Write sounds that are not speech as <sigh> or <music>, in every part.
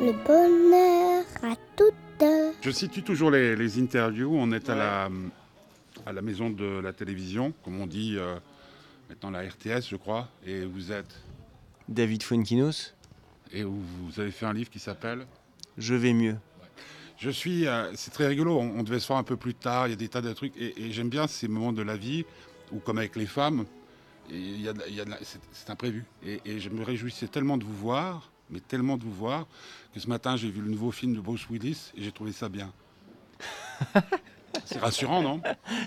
le bonheur à toutes. Je situe toujours les, les interviews. On est à, la, à la maison de la télévision, comme on dit euh, maintenant la RTS, je crois. Et vous êtes. David Fuenkinos, Et vous, vous avez fait un livre qui s'appelle je vais mieux. Je suis. euh, c'est très rigolo. On, on devait se voir un peu plus tard. Il y a des tas de trucs. Et, et j'aime bien ces moments de la vie où, comme avec les femmes, et il y a de la- il y a de la- c'est, c'est imprévu. Et, et je me réjouissais tellement de vous voir, mais tellement de vous voir, que ce matin, j'ai vu le nouveau film de Bruce Willis et j'ai trouvé ça bien. c'est rassurant, non?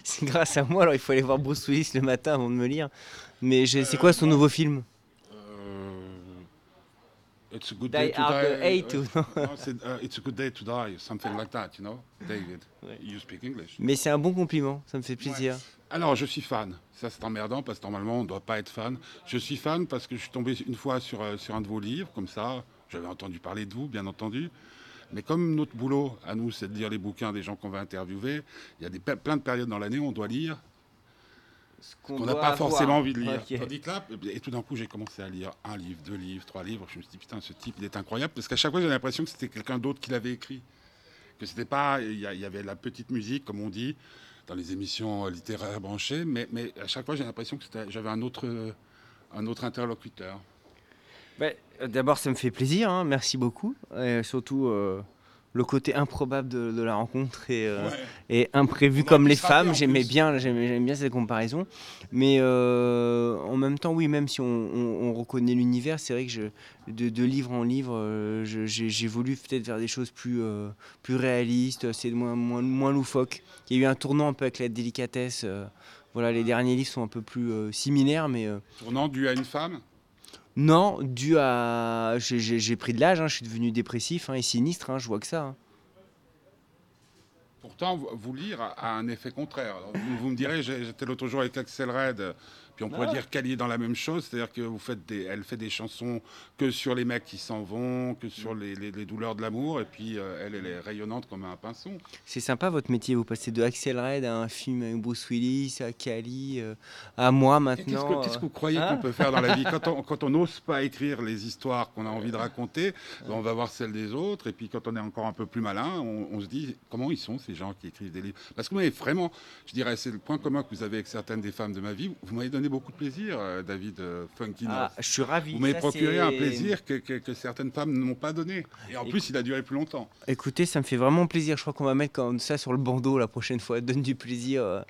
C'est grâce à moi, alors il faut aller voir Bruce Willis le matin avant de me lire. Mais c'est quoi son nouveau film? Euh, It's a good day to die. 8 ou non? Non, c'est, uh, it's a good day to die, something like that, you know, David. You speak English. Mais c'est un bon compliment, ça me fait plaisir. Alors, je suis fan. Ça, c'est emmerdant parce que normalement, on ne doit pas être fan. Je suis fan parce que je suis tombé une fois sur, euh, sur un de vos livres, comme ça. J'avais entendu parler de vous, bien entendu. Mais comme notre boulot, à nous, c'est de lire les bouquins des gens qu'on va interviewer, il y a des, plein de périodes dans l'année où on doit lire Ce qu'on n'a pas avoir. forcément envie de lire. Ok. Tandis que là, et tout d'un coup, j'ai commencé à lire un livre, deux livres, trois livres. Je me suis dit, putain, ce type, il est incroyable. Parce qu'à chaque fois, j'ai l'impression que c'était quelqu'un d'autre qui l'avait écrit. Que c'était pas. Il y, a- il y avait la petite musique, comme on dit, dans les émissions littéraires branchées. Mais, mais à chaque fois, j'ai l'impression que j'avais un autre, euh, un autre interlocuteur. Euh, D'abord, ça me fait plaisir, hein, merci beaucoup. Et surtout, euh, le côté improbable de, de la rencontre et, euh, et imprévu comme les femmes. J'aimais bien, j'aimais bien cette comparaison. Mais euh, en même temps, oui, même si on, on- on reconnaît l'univers, c'est vrai que je, de, de livre en livre, euh, j'ai voulu peut-être faire des choses plus, plus réalistes, c'est moins, moins, moins loufoque. Il y a eu un tournant un peu avec la délicatesse. voilà, les derniers livres sont un peu plus similaires, mais Tournant dû à une femme? Non, dû à. j'ai- pris de l'âge, hein, je suis devenu dépressif hein, et sinistre, hein, je vois que ça. Pourtant, vous- lire a, un effet contraire. Vous, me direz, j'étais l'autre jour avec Axel Red, puis on pourrait Ah. dire qu'elle est dans la même chose, c'est-à-dire que vous faites des, elle fait des chansons que sur les mecs qui s'en vont, que sur les, les- les douleurs de l'amour, et puis euh, elle, elle est rayonnante comme un pinson. C'est sympa votre métier, vous passez de Axel Red à un film avec Bruce Willis, à Cali, euh, à moi Qu'est-ce maintenant. que, qu'est-ce que vous croyez hein qu'on peut faire dans la vie <laughs> Quand on quand on n'ose pas écrire les histoires qu'on a envie de raconter, ben, on va voir celles des autres, et puis quand on est encore un peu plus malin, on, on se dit comment ils sont ces gens qui écrivent des livres? Parce que vous m'avez vraiment, je dirais, c'est le point commun que vous avez avec certaines des femmes de ma vie, vous m'avez donné beaucoup de plaisir, euh, David euh, Funky North. Ah, je suis ravi. Vous m'avez procuré un plaisir que, que- que certaines femmes ne m'ont pas donné. Et en Écoute- plus, il a duré plus longtemps. Écoutez, ça me fait vraiment plaisir. Je crois qu'on va mettre comme ça sur le bandeau la prochaine fois. <laughs> Donne du plaisir. euh,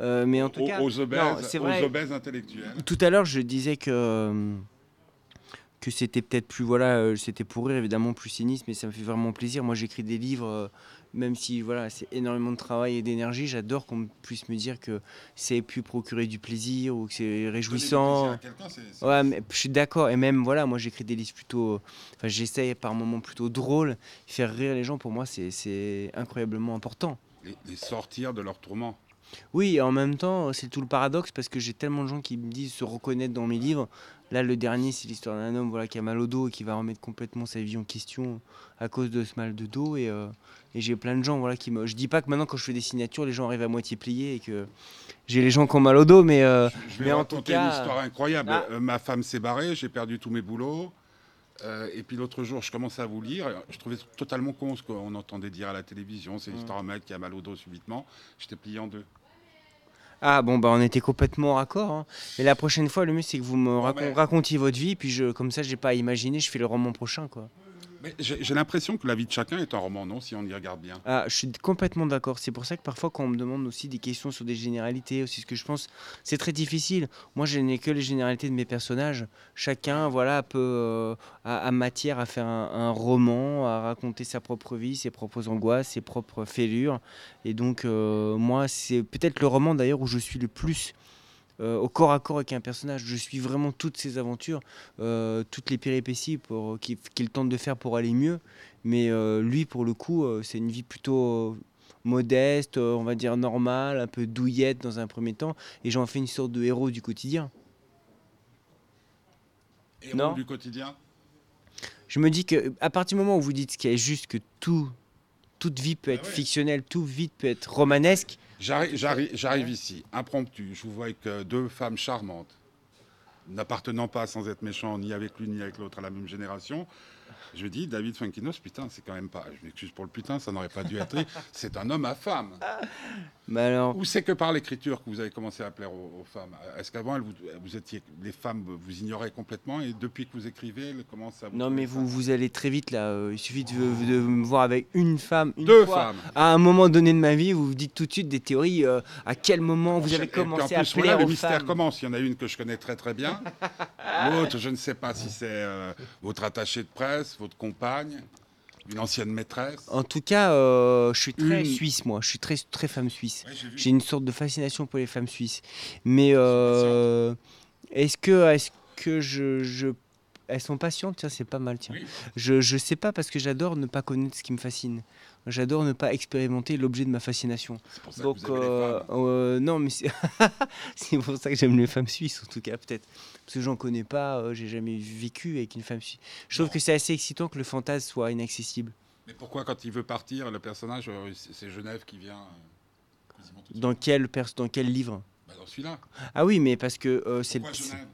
euh, mais en tout Aux, cas, aux obèses, non, c'est aux vrai. obèses intellectuels. Tout à l'heure, je disais que que c'était peut-être plus voilà, euh, c'était pour rire évidemment plus cynisme, mais ça me fait vraiment plaisir. Moi, j'écris des livres, euh, même si voilà, c'est énormément de travail et d'énergie. J'adore qu'on puisse me dire que c'est pu procurer du plaisir ou que c'est réjouissant. Ouais, mais je suis d'accord. Et même, voilà, moi j'écris des livres plutôt. Enfin, j'essaye par moments plutôt drôles. Faire rire les gens, pour moi, c'est- c'est incroyablement important. les, les sortir de leur tourment. Oui, et en même temps, c'est tout le paradoxe parce que j'ai tellement de gens qui me disent se reconnaître dans mes livres. Là, le dernier, c'est l'histoire d'un homme voilà, qui a mal au dos et qui va remettre complètement sa vie en question à cause de ce mal de dos. Et, euh, et j'ai plein de gens voilà, qui me. Je dis pas que maintenant, quand je fais des signatures, les gens arrivent à moitié pliés et que j'ai les gens qui ont mal au dos, mais. euh, Je vais mais en tout cas- une histoire incroyable. Ah. Euh, ma femme s'est barrée, j'ai perdu tous mes boulots. Et puis l'autre jour, je commençais à vous lire. Je trouvais totalement con ce qu'on entendait dire à la télévision. C'est l'histoire d'un mec qui a mal au dos subitement. J'étais plié en deux. Ah bon bah on était complètement raccord. Hein. Mais la prochaine fois le mieux c'est que vous me racon- mais- racontiez votre vie puis je comme ça j'ai pas à imaginer, je fais le roman prochain quoi. J'ai l'impression que la vie de chacun est un roman, non Si on y regarde bien? Ah, je suis complètement d'accord. C'est pour ça que parfois, quand on me demande aussi des questions sur des généralités, aussi ce que je pense, c'est très difficile. Moi, je n'ai que les généralités de mes personnages. Chacun, voilà, peut euh, a, matière à faire un, un roman, à raconter sa propre vie, ses propres angoisses, ses propres fêlures. Et donc, euh, moi, c'est peut-être le roman d'ailleurs où je suis le plus euh, au corps à corps avec un personnage. Je suis vraiment toutes ses aventures, euh, toutes les péripéties pour, qu'il, qu'il tente de faire pour aller mieux. Mais euh, lui, pour le coup, euh, c'est une vie plutôt euh, modeste, euh, on va dire normale, un peu douillette dans un premier temps. Et j'en fais une sorte de héros du quotidien. Héros Non. du quotidien? Je me dis que à partir du moment où vous dites ce qui est juste, que tout, toute vie peut être ouais. fictionnelle, toute vie peut être romanesque, j'arrive ici, impromptu. Je vous vois avec euh, deux femmes charmantes. n'appartenant pas, sans être méchant, ni avec l'une ni avec l'autre, à la même génération, je dis, David Funkinos, putain, c'est quand même pas. Je m'excuse pour le putain, ça n'aurait pas dû être. <laughs> C'est un homme à femme. Mais alors, Ou c'est que par l'écriture que vous avez commencé à plaire aux, aux femmes? Est-ce qu'avant, vous, vous étiez, les femmes vous ignoraient complètement et depuis que vous écrivez, elles commencent à vous. non, mais vous, vous allez très vite là. euh, Il suffit de, de me voir avec une femme, une Deux fois. femmes. À un moment donné de ma vie, vous vous dites tout de suite des théories. euh, à quel moment vous avez Et puis en commencé à plus, plaire voilà, le aux mystère femmes commence. Il y en a une que je connais très très bien. <laughs> L'autre, je ne sais pas si c'est euh, votre attaché de presse, votre compagne, une ancienne maîtresse. En tout cas, euh, je suis très Une. suisse, moi. Je suis très, très femme suisse. Ouais, j'ai vu. J'ai une sorte de fascination pour les femmes suisses. Mais euh, est-ce que, est-ce que je, je- elles sont patientes? Tiens, c'est pas mal. Tiens. Oui. Je, je sais pas parce que j'adore ne pas connaître ce qui me fascine. J'adore ne pas expérimenter l'objet de ma fascination. C'est pour ça Donc, que vous aimez euh, les euh, non, mais <laughs> c'est pour ça que j'aime les femmes suisses, en tout cas, peut-être. Parce que j'en connais pas, euh, j'ai jamais vécu avec une femme suisse. Je trouve Non. que c'est assez excitant que le fantasme soit inaccessible. Mais pourquoi, quand il veut partir, le personnage, c'est Genève qui vient quasiment tout Dans quel, pers- dans quel livre? Bah, Dans celui-là. Ah oui, mais parce que c'est le- Genève?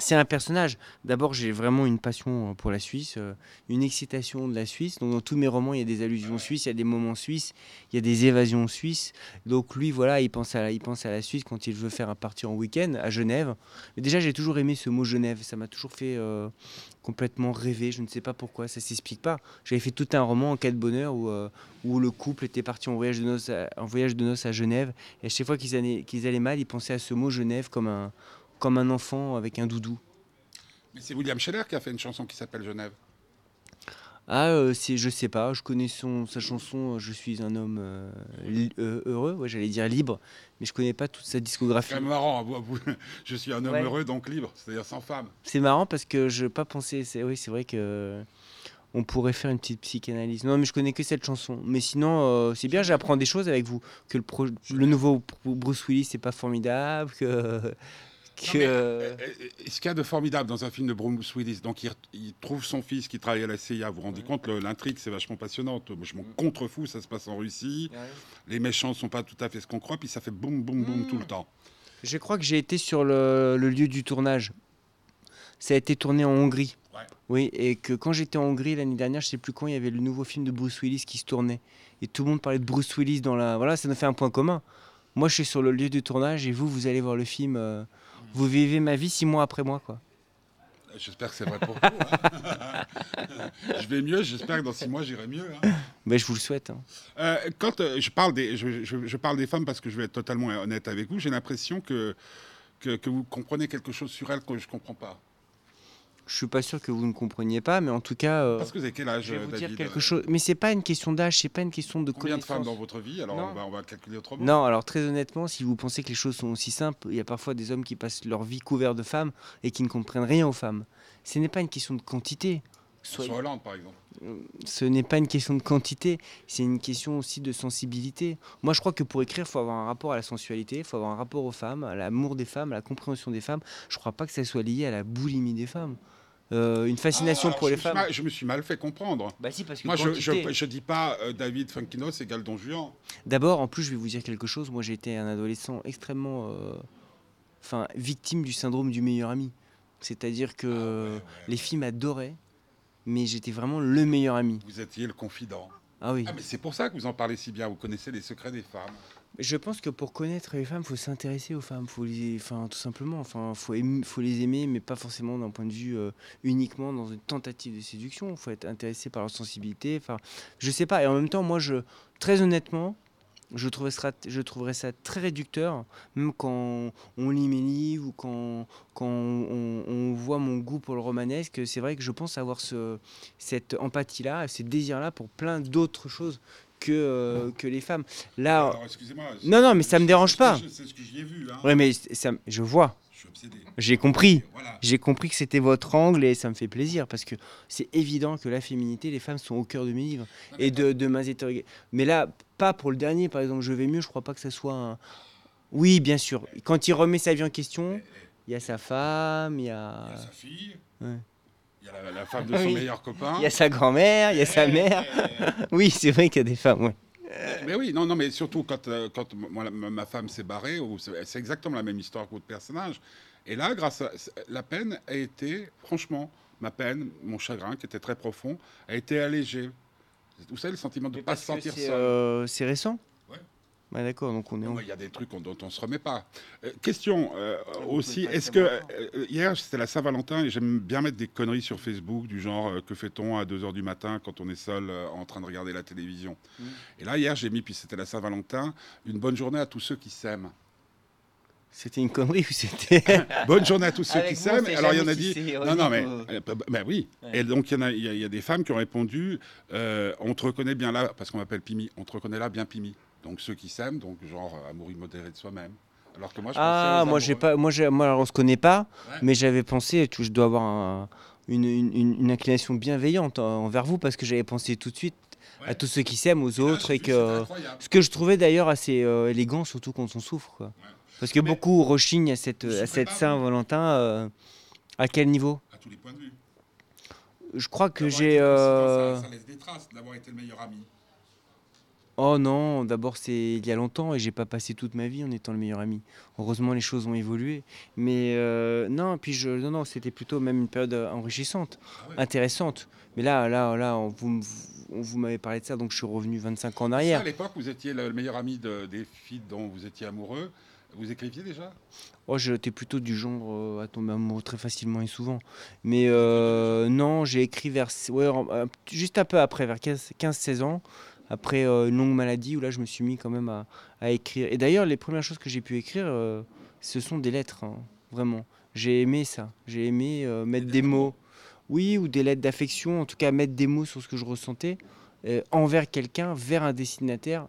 C'est un personnage. D'abord, j'ai vraiment une passion euh, pour la Suisse, euh, une excitation de la Suisse. Donc, dans tous mes romans, il y a des allusions suisses, il y a des moments suisses, il y a des évasions suisses. Donc, lui, voilà, il pense à la, il pense à la Suisse quand il veut faire un parti en week-end à Genève. Mais déjà, j'ai toujours aimé ce mot Genève. Ça m'a toujours fait euh, complètement rêver. Je ne sais pas pourquoi, ça s'explique pas. J'avais fait tout un roman en cas de bonheur où, euh, où le couple était parti en voyage de noces à, en voyage de noces à Genève. Et à chaque fois qu'ils allaient, qu'ils allaient mal, ils pensaient à ce mot Genève comme un, comme un enfant avec un doudou. Mais c'est William Scheller qui a fait une chanson qui s'appelle Genève. Ah, euh, c'est, je sais pas, je connais son, sa chanson euh, Je suis un homme euh, li- euh, heureux, ouais, j'allais dire libre, mais je connais pas toute sa discographie. C'est marrant. vous- <laughs> je suis un homme Ouais. heureux, donc libre, c'est-à-dire sans femme. C'est marrant parce que je n'ai pas pensé, c'est, oui, c'est vrai que on pourrait faire une petite psychanalyse. Non, mais je connais que cette chanson. Mais sinon, euh, c'est bien, j'apprends des choses avec vous. Que le, pro- le nouveau Bruce Willis, c'est pas formidable, que. Que mais, euh, euh, ce qu'il y a de formidable dans un film de Bruce Willis, donc il, il trouve son fils qui travaille à la CIA. Vous vous rendez compte, l'intrigue, c'est vachement passionnante. Moi, je m'en contrefous, ça se passe en Russie. Les méchants sont pas tout à fait ce qu'on croit, puis ça fait boum, boum, boum Mm. tout le temps. Je crois que j'ai été sur le, le lieu du tournage. Ça a été tourné en Hongrie. Ouais. Oui, et que quand j'étais en Hongrie l'année dernière, je sais plus quand, il y avait le nouveau film de Bruce Willis qui se tournait. Et tout le monde parlait de Bruce Willis dans la. Voilà, ça nous fait un point commun. Moi, je suis sur le lieu du tournage et vous, vous allez voir le film. euh, Vous vivez ma vie six mois après moi, quoi. J'espère que c'est vrai pour vous. hein. <laughs> je vais mieux, j'espère que dans six mois, j'irai mieux. hein. Ben, je vous le souhaite. hein. Euh, quand euh, je, parle des, je, je- je parle des femmes parce que je vais être totalement honnête avec vous, j'ai l'impression que, que, que vous comprenez quelque chose sur elles que je ne comprends pas. Je suis pas sûr que vous ne compreniez pas, mais en tout cas, euh, Parce que vous avez quel âge, je vais vous David dire quelque chose. Mais c'est pas une question d'âge, c'est pas une question de Combien de femmes dans votre vie Alors Non. on va, on va calculer autrement. Non, alors très honnêtement, si vous pensez que les choses sont aussi simples, il y a parfois des hommes qui passent leur vie couverts de femmes et qui ne comprennent rien aux femmes. Ce n'est pas une question de quantité. Sur Soyez- Hollande, par exemple. Ce n'est pas une question de quantité, c'est une question aussi de sensibilité. Moi, je crois que pour écrire, il faut avoir un rapport à la sensualité, il faut avoir un rapport aux femmes, à l'amour des femmes, à la compréhension des femmes. Je ne crois pas que ça soit lié à la boulimie des femmes. Euh, une fascination Ah, pour les femmes. mal- je me suis mal fait comprendre. Bah si, parce que Moi, je ne dis pas euh, David Funkinos égale Don Juan. D'abord, en plus, je vais vous dire quelque chose. Moi, j'ai été un adolescent extrêmement, euh, victime du syndrome du meilleur ami. C'est-à-dire que Ah ouais, ouais, les filles m'adoraient, mais j'étais vraiment le meilleur ami. Vous étiez le confident. Ah oui. Ah, mais c'est pour ça que vous en parlez si bien. Vous connaissez les secrets des femmes. Je pense que pour connaître les femmes, faut s'intéresser aux femmes, faut les, enfin, tout simplement, enfin, faut, aim- faut les aimer, mais pas forcément d'un point de vue euh, uniquement dans une tentative de séduction. Faut être intéressé par leur sensibilité. Enfin, je sais pas. Et en même temps, moi, je, très honnêtement, je trouverais ça, très réducteur, même quand on lit mes livres ou quand, on, voit mon goût pour le romanesque. C'est vrai que je pense avoir ce, cette empathie-là, ce désir-là pour plein d'autres choses que, euh, que les femmes. Là, Alors, excusez-moi. non, non, mais ça me dérange pas. je- C'est ce que j'y ai vu. Hein. Ouais, mais ça, je vois, Je suis obsédé. j'ai compris. Voilà. J'ai compris que c'était votre angle et ça me fait plaisir parce que c'est évident que la féminité, les femmes sont au cœur de mes livres et de, de mes interrogations. Mais là, pas pour le dernier, par exemple, Je vais mieux, je crois pas que ça soit un. Oui, bien sûr. Quand il remet sa vie en question, il y a sa femme, il y Il y a, a sa fille. Ouais. Il y a la, la femme de son Oui. meilleur copain. il y a sa grand-mère, il y a sa mère. Oui, c'est vrai qu'il y a des femmes. Mais oui, non, non, mais surtout quand, euh, quand moi, ma femme s'est barrée, c'est exactement la même histoire que votre personnage. Et là, grâce à la peine a été, franchement, ma peine, mon chagrin qui était très profond, a été allégé. Vous savez, le sentiment de ne pas se sentir c'est seul. euh, c'est récent Ouais. Ouais, d'accord, donc on est en... Non, Il y a des trucs dont on ne se remet pas. Euh, question euh, aussi, est-ce que euh, hier c'était la Saint-Valentin et j'aime bien mettre des conneries sur Facebook du genre euh, que fait-on à 2h du matin quand on est seul euh, en train de regarder la télévision? Mm. Et là hier j'ai mis puis c'était la Saint-Valentin, une bonne journée à tous ceux qui s'aiment. C'était une connerie ou c'était... <laughs> Bonne journée à tous ceux Avec qui s'aiment. Alors il y en a dit non non mais ou- euh, bah, bah oui. Ouais. Et donc il y a y, y des femmes qui ont répondu euh, on te reconnaît bien là parce qu'on m'appelle Pimi, on te reconnaît là bien Pimi. Donc ceux qui s'aiment donc genre euh, amour immodéré de soi-même. Alors que moi je Ah, moi j'ai pas, moi, j'ai- moi on se connaît pas, Ouais. mais j'avais pensé, je dois avoir un- une, une- une- une inclination bienveillante en- envers vous parce que j'avais pensé tout de suite Ouais. à tous ceux qui s'aiment, aux Et là, autres j'ai et que ce que je trouvais d'ailleurs assez euh, élégant, surtout quand on souffre, quoi. Parce que Mais- beaucoup rechignent à cette, à Saint-Valentin. euh, à quel niveau? À tous les points de vue. Je crois que j'ai. euh, ça laisse des traces d'avoir été le meilleur ami. Oh non, d'abord c'est il y a longtemps et j'ai pas passé toute ma vie en étant le meilleur ami. Heureusement les choses ont évolué, mais euh, non, puis je non non, c'était plutôt même une période euh, enrichissante, Ah intéressante. Mais là là là, on vous on vous m'avez parlé de ça donc je suis revenu 25 ans en Ça, arrière. à l'époque, vous étiez le, le meilleur ami de- des filles dont vous étiez amoureux. Vous écriviez déjà? Oh, j'étais plutôt du genre euh, à tomber amoureux très facilement et souvent. Mais euh, non, j'ai écrit vers ouais, juste un peu après vers 15 15-16 ans. Après euh, une longue maladie où là je me suis mis quand même à, à écrire. Et d'ailleurs les premières choses que j'ai pu écrire, euh, ce sont des lettres, hein, vraiment. J'ai aimé ça. J'ai aimé euh, mettre Des mots. Oui, ou des lettres d'affection, en tout cas mettre des mots sur ce que je ressentais envers quelqu'un, vers un destinataire,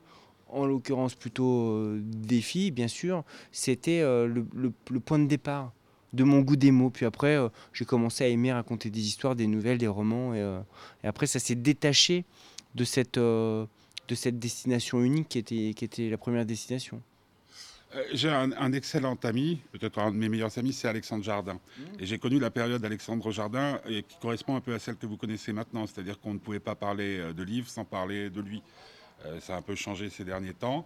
en l'occurrence plutôt des filles, bien sûr. C'était le, le- le point de départ de mon goût des mots. Puis après, euh, j'ai commencé à aimer raconter des histoires, des nouvelles, des romans. Et, euh, et après, ça s'est détaché de cette, euh, de cette destination unique qui était, qui était la première destination. Euh, J'ai un, un excellent ami, peut-être un de mes meilleurs amis, c'est Alexandre Jardin. Mmh. Et j'ai connu la période d'Alexandre Jardin et qui correspond un peu à celle que vous connaissez maintenant, c'est-à-dire qu'on ne pouvait pas parler euh, de livres sans parler de lui. Euh, ça a un peu changé ces derniers temps.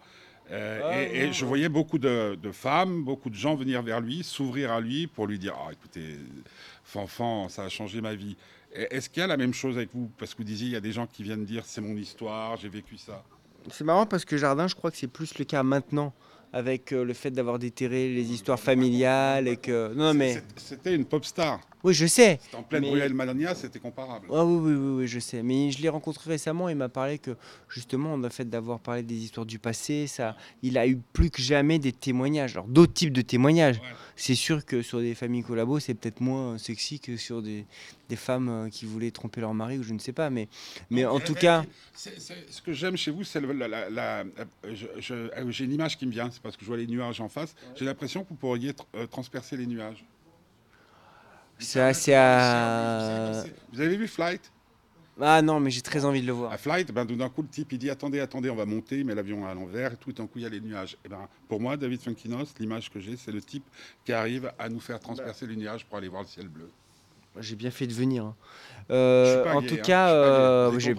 Euh, Ah, et, je voyais beaucoup de, de femmes, beaucoup de gens venir vers lui, s'ouvrir à lui pour lui dire Ah, écoutez, Fanfan, ça a changé ma vie. Et Est-ce qu'il y a la même chose avec vous Parce que vous disiez, il y a des gens qui viennent dire C'est mon histoire, j'ai vécu ça. C'est marrant parce que Jardin, je crois que c'est plus le cas maintenant, avec euh, le fait d'avoir déterré les histoires familiales et que... Non, mais... C'était une pop star. Oui, je sais. C'était en pleine Mais- Bruel Malania, c'était comparable. Ah oui, oui, oui, oui, je sais. Mais je l'ai rencontré récemment. Il m'a parlé que justement, le fait d'avoir parlé des histoires du passé, ça, il a eu plus que jamais des témoignages. Alors d'autres types de témoignages. Ouais. C'est sûr que sur des familles collabos, c'est peut-être moins sexy que sur des, des femmes euh, qui voulaient tromper leur mari ou je ne sais pas. Mais, mais en tout cas, ce que j'aime chez vous, c'est le- la, la- la- je- je- euh, j'ai une image qui me vient, c'est parce que je vois les nuages en face. J'ai l'impression que vous pourriez tr- euh, transpercer les nuages. c'est assez à... Vous avez vu Flight? Ah non, mais j'ai très envie de le voir. À Flight, ben, tout d'un coup, le type, il dit Attendez, attendez, on va monter, il met l'avion à l'envers, et tout d'un coup, il y a les nuages. Et ben, pour moi, David Funkinos, l'image que j'ai, c'est le type qui arrive à nous faire transpercer les nuages pour aller voir le ciel bleu. J'ai bien fait de venir. hein. Euh, en gay, tout hein, cas, euh, <laughs> j'ai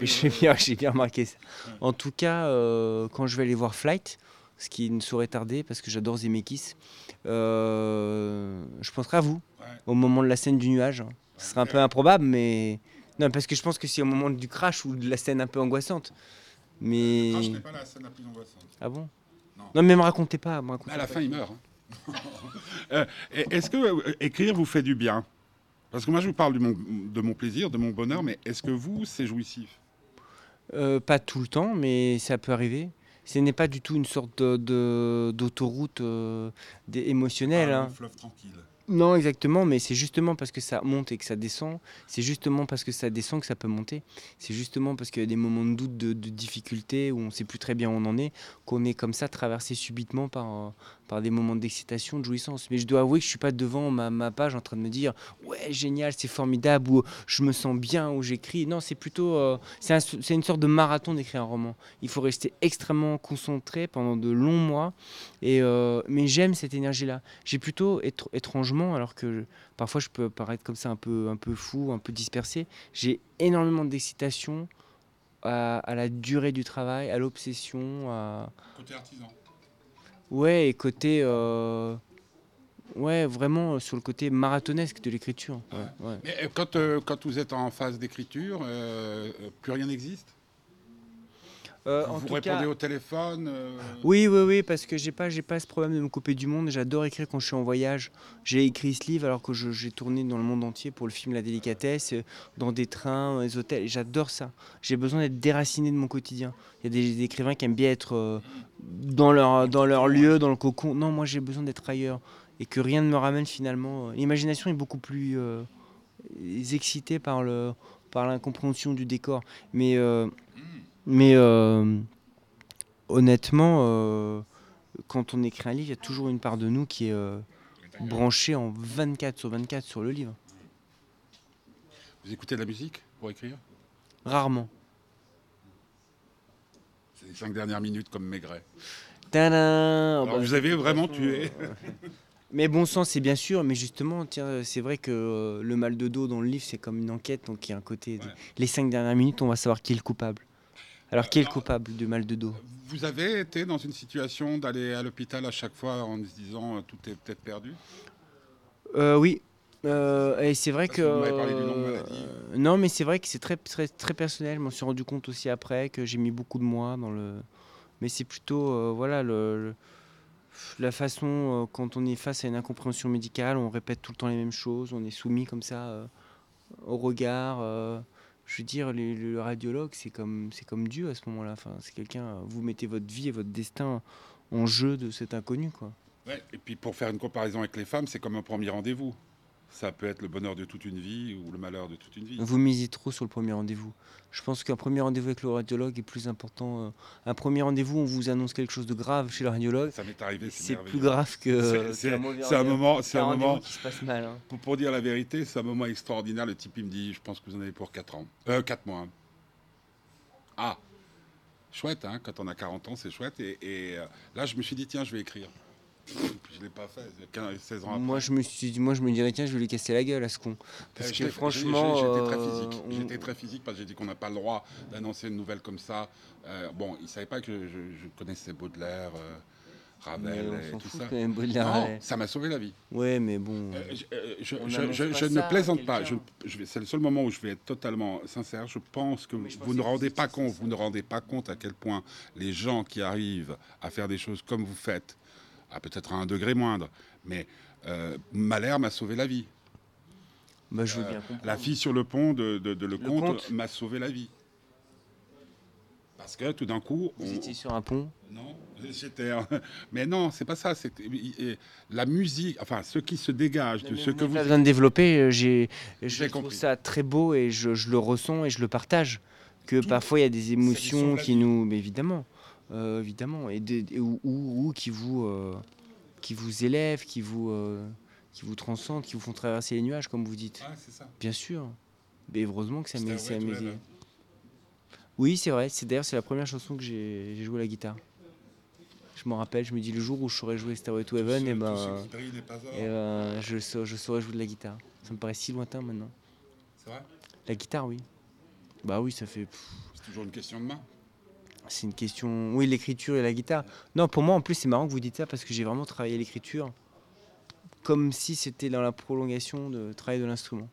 bien, remarqué ça. En tout cas, euh, quand je vais aller voir Flight, ce qui ne saurait tarder parce que j'adore Zemeckis, je penserai à vous Ouais. au moment de la scène du nuage. Ce serait un peu improbable, mais non, parce que je pense que c'est au moment du crash ou de la scène un peu angoissante. Mais Ah, je n'ai pas la scène la plus angoissante. ah bon? Non. Non, mais me racontez pas. Me racontez À la pas. fin, il meurt. hein. <laughs> Est-ce que écrire vous fait du bien? Parce que moi, je vous parle de mon, de mon plaisir, de mon bonheur, mais est-ce que vous, c'est jouissif? Euh, pas tout le temps, mais ça peut arriver. Ce n'est pas du tout une sorte de- de- d'autoroute euh, émotionnelle. Ah, hein. un fleuve tranquille. Non, exactement, mais c'est justement parce que ça monte et que ça descend. C'est justement parce que ça descend que ça peut monter. C'est justement parce qu'il y a des moments de doute, de, de difficulté, où on ne sait plus très bien où on en est, qu'on est comme ça traversé subitement par, par des moments d'excitation, de jouissance. Mais je dois avouer que je suis pas devant ma, page en train de me dire ouais génial, c'est formidable, ou je me sens bien, ou j'écris. Non, c'est plutôt euh, c'est un- c'est une sorte de marathon d'écrire un roman. Il faut rester extrêmement concentré pendant de longs mois. Et euh, mais j'aime cette énergie-là. J'ai plutôt étr- étrangement, alors que parfois je peux paraître comme ça un peu un peu fou, un peu dispersé. J'ai énormément d'excitation à, à la durée du travail, à l'obsession, à Côté artisan. Ouais, et côté. euh, Ouais, vraiment euh, sur le côté marathonesque de l'écriture. Ouais, ouais. Mais euh, quand, euh, quand vous êtes en phase d'écriture, euh, plus rien n'existe? Euh, en Vous tout répondez cas, au téléphone euh, oui, oui, oui, parce que j'ai pas, j'ai pas ce problème de me couper du monde. J'adore écrire quand je suis en voyage. J'ai écrit ce livre alors que j'ai tourné dans le monde entier pour le film La délicatesse, euh, dans des trains, dans les hôtels. J'adore ça. J'ai besoin d'être déraciné de mon quotidien. Il y a des, des écrivains qui aiment bien être euh, dans leur, dans leur lieu, dans le cocon. Non, moi j'ai besoin d'être ailleurs et que rien ne me ramène finalement. L'imagination est beaucoup plus excitée par le, par l'incompréhension du décor. Mais, euh, mais euh, honnêtement, euh, quand on écrit un livre, il y a toujours une part de nous qui est euh, branchée en 24 sur 24 sur le livre. Vous écoutez de la musique pour écrire? Rarement. C'est les cinq dernières minutes comme Maigret. Tadam Alors, Bah, vous avez vraiment tué. <laughs> Mais bon sang, c'est bien sûr, mais justement, tiens, c'est vrai que euh, le mal de dos dans le livre, c'est comme une enquête, donc il y a un côté. Ouais. Les cinq dernières minutes, on va savoir qui est le coupable. Alors, qui est le coupable du mal de dos Vous avez été dans une situation d'aller à l'hôpital à chaque fois en se disant euh, tout est peut-être perdu? Euh, Oui. Euh, et c'est vrai Parce que. que parlé d'une longue euh, non, mais c'est vrai que c'est très, très, très personnel. Je m'en suis rendu compte aussi après que j'ai mis beaucoup de moi dans le. Mais c'est plutôt. voilà, le, le- la façon, euh, quand on est face à une incompréhension médicale, on répète tout le temps les mêmes choses, on est soumis comme ça euh, au regard. euh, je veux dire, le, radiologue, c'est comme, c'est comme Dieu à ce moment-là. Enfin, c'est quelqu'un. Vous mettez votre vie et votre destin en jeu de cet inconnu, quoi. Et puis pour faire une comparaison avec les femmes, c'est comme un premier rendez-vous. Ça peut être le bonheur de toute une vie ou le malheur de toute une vie. Vous misez trop sur le premier rendez-vous. Je pense qu'un premier rendez-vous avec le radiologue est plus important. euh, Un premier rendez-vous, on vous annonce quelque chose de grave chez le radiologue. Ça m'est arrivé, c'est plus grave que. C'est- un moment, c'est un moment. qui se passe mal. hein. Pour, pour dire la vérité, c'est un moment extraordinaire. Le type il me dit, je pense que vous en avez pour 4 ans, euh, 4 mois. Ah, chouette, hein, quand on a 40 ans, c'est chouette. Et, et, euh, là, je me suis dit, tiens, je vais écrire. Je l'ai pas fait. 15, 16 ans après. Moi, je me suis dit, moi, je me dirais, tiens, je vais lui casser la gueule à ce con. Parce Euh, que franchement. j'ai- j'étais très euh, physique. on- J'étais très physique parce que j'ai dit qu'on n'a pas le droit d'annoncer une nouvelle comme ça. Euh, bon, il savait pas que je, je connaissais Baudelaire, euh, mais Ravel on et tout ça. même. Non, ça m'a sauvé la vie. Ouais, mais bon. Euh, je, euh, ne plaisante pas. C'est le seul moment où je vais être totalement sincère. Je pense que vous ne que rendez vous pas compte, vous ne rendez pas compte à quel point les gens qui arrivent à faire des choses comme vous faites, à peut-être à un degré moindre, mais euh, Malher m'a sauvé la vie. Bah, je veux Euh, bien comprendre. La fille sur le pont de, de- de Lecomte Lecomte. m'a sauvé la vie. Parce que tout d'un coup, Vous on- étiez sur un pont? non, j'étais, <laughs> mais non, c'est pas ça. La musique, enfin, ce qui se dégage de ce que vous besoin de développer. euh, J'ai, je J'ai trouve compris. ça très beau et je, je le ressens et je le partage. Que parfois il y a des émotions qui nous, mais évidemment, euh, évidemment, et, de- et- ou, ou- ou qui vous, euh, qui vous élèvent, qui vous, euh, qui vous transcendent, qui vous font traverser les nuages, comme vous dites. Ça. Bien sûr. Mais heureusement que ça m'est, to Heaven. Oui, c'est vrai. C'est d'ailleurs c'est la première chanson que j'ai, joué à la guitare. Je m'en rappelle. Je me dis le jour où je saurais jouer Stairway to Heaven, et tout ben, et ben, je, sa- je saurais jouer de la guitare. Ça me paraît si lointain maintenant. C'est vrai? La guitare, oui. Bah oui, ça fait. C'est toujours une question de main. C'est une question. Oui, l'écriture et la guitare. Non, pour moi, en plus, c'est marrant que vous dites ça parce que j'ai vraiment travaillé l'écriture comme si c'était dans la prolongation de travail de l'instrument.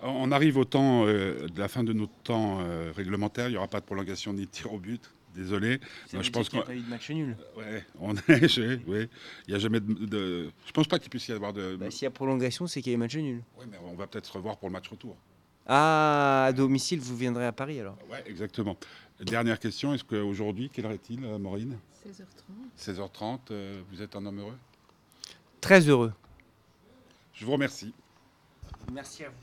On arrive au temps euh, de la fin de notre temps euh, réglementaire. Il n'y aura pas de prolongation ni de tir au but. Désolé. Veut je pense qu'il n'y a pas eu de match nul. Ouais, on est. <laughs> je- oui. Il n'y a jamais de, de- Je pense pas qu'il puisse y avoir de. Bah, S'il y a prolongation, c'est qu'il y a eu match nul. Oui, mais on va peut-être se revoir pour le match retour. Ah, à domicile, vous viendrez à Paris alors? Ouais, exactement. Dernière question. Est-ce qu'aujourd'hui, quelle heure est-il, euh, Maureen? 16h30. 16h30. euh, vous êtes un homme heureux? Très heureux. Je vous remercie. Merci à vous.